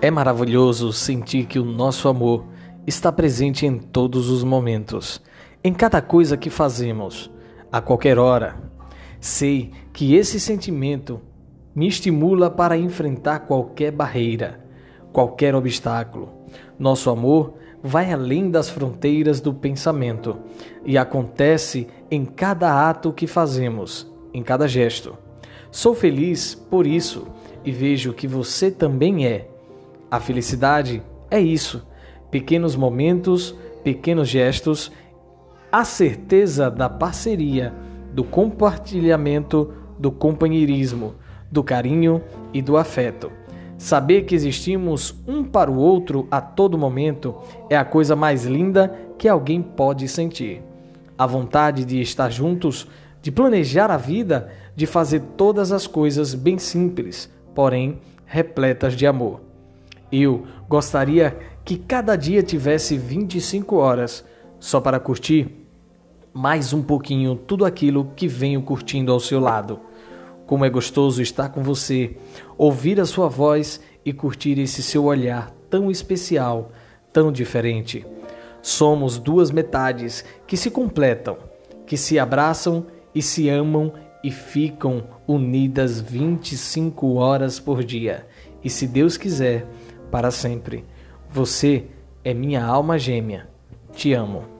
É maravilhoso sentir que o nosso amor está presente em todos os momentos, em cada coisa que fazemos, a qualquer hora. Sei que esse sentimento me estimula para enfrentar qualquer barreira, qualquer obstáculo. Nosso amor vai além das fronteiras do pensamento e acontece em cada ato que fazemos, em cada gesto. Sou feliz por isso e vejo que você também é. A felicidade é isso: pequenos momentos, pequenos gestos, a certeza da parceria, do compartilhamento, do companheirismo, do carinho e do afeto. Saber que existimos um para o outro a todo momento é a coisa mais linda que alguém pode sentir. A vontade de estar juntos, de planejar a vida, de fazer todas as coisas bem simples, porém repletas de amor. Eu gostaria que cada dia tivesse 25 horas só para curtir mais um pouquinho tudo aquilo que venho curtindo ao seu lado. Como é gostoso estar com você, ouvir a sua voz e curtir esse seu olhar tão especial, tão diferente. Somos duas metades que se completam, que se abraçam e se amam e ficam unidas 25 horas por dia. E se Deus quiser, para sempre. Você é minha alma gêmea. Te amo.